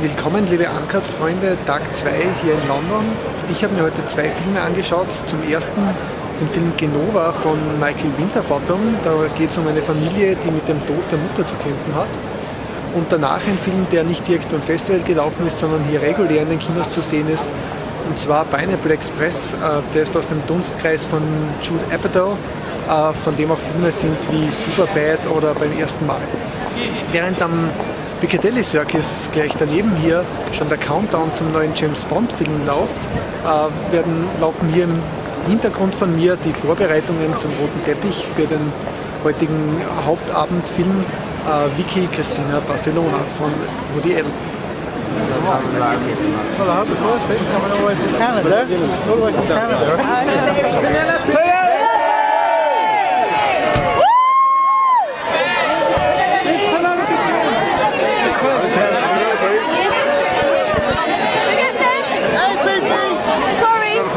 Willkommen, liebe Uncut-Freunde, Tag 2 hier in London. Ich habe mir heute zwei Filme angeschaut. Zum ersten den Film Genova von Michael Winterbottom. Da geht es um eine Familie, die mit dem Tod der Mutter zu kämpfen hat. Und danach ein Film, der nicht direkt beim Festival gelaufen ist, sondern hier regulär in den Kinos zu sehen ist. Und zwar Pineapple Express. Äh, der ist aus dem Dunstkreis von Jude Apatow, äh, von dem auch Filme sind wie Superbad oder beim ersten Mal. Während am Piccadilly Circus gleich daneben hier. Schon der Countdown zum neuen James Bond Film läuft, äh, werden, laufen hier im Hintergrund von mir die Vorbereitungen zum roten Teppich für den heutigen Hauptabendfilm äh, Vicky Christina Barcelona von Woody Allen. Well, I hope the first thing's coming all the way from Canada. All the way from Canada,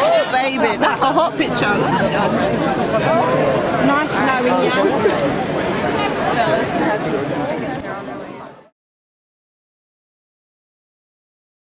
Oh, baby, that's a hot picture. Nice knowing you. Yeah.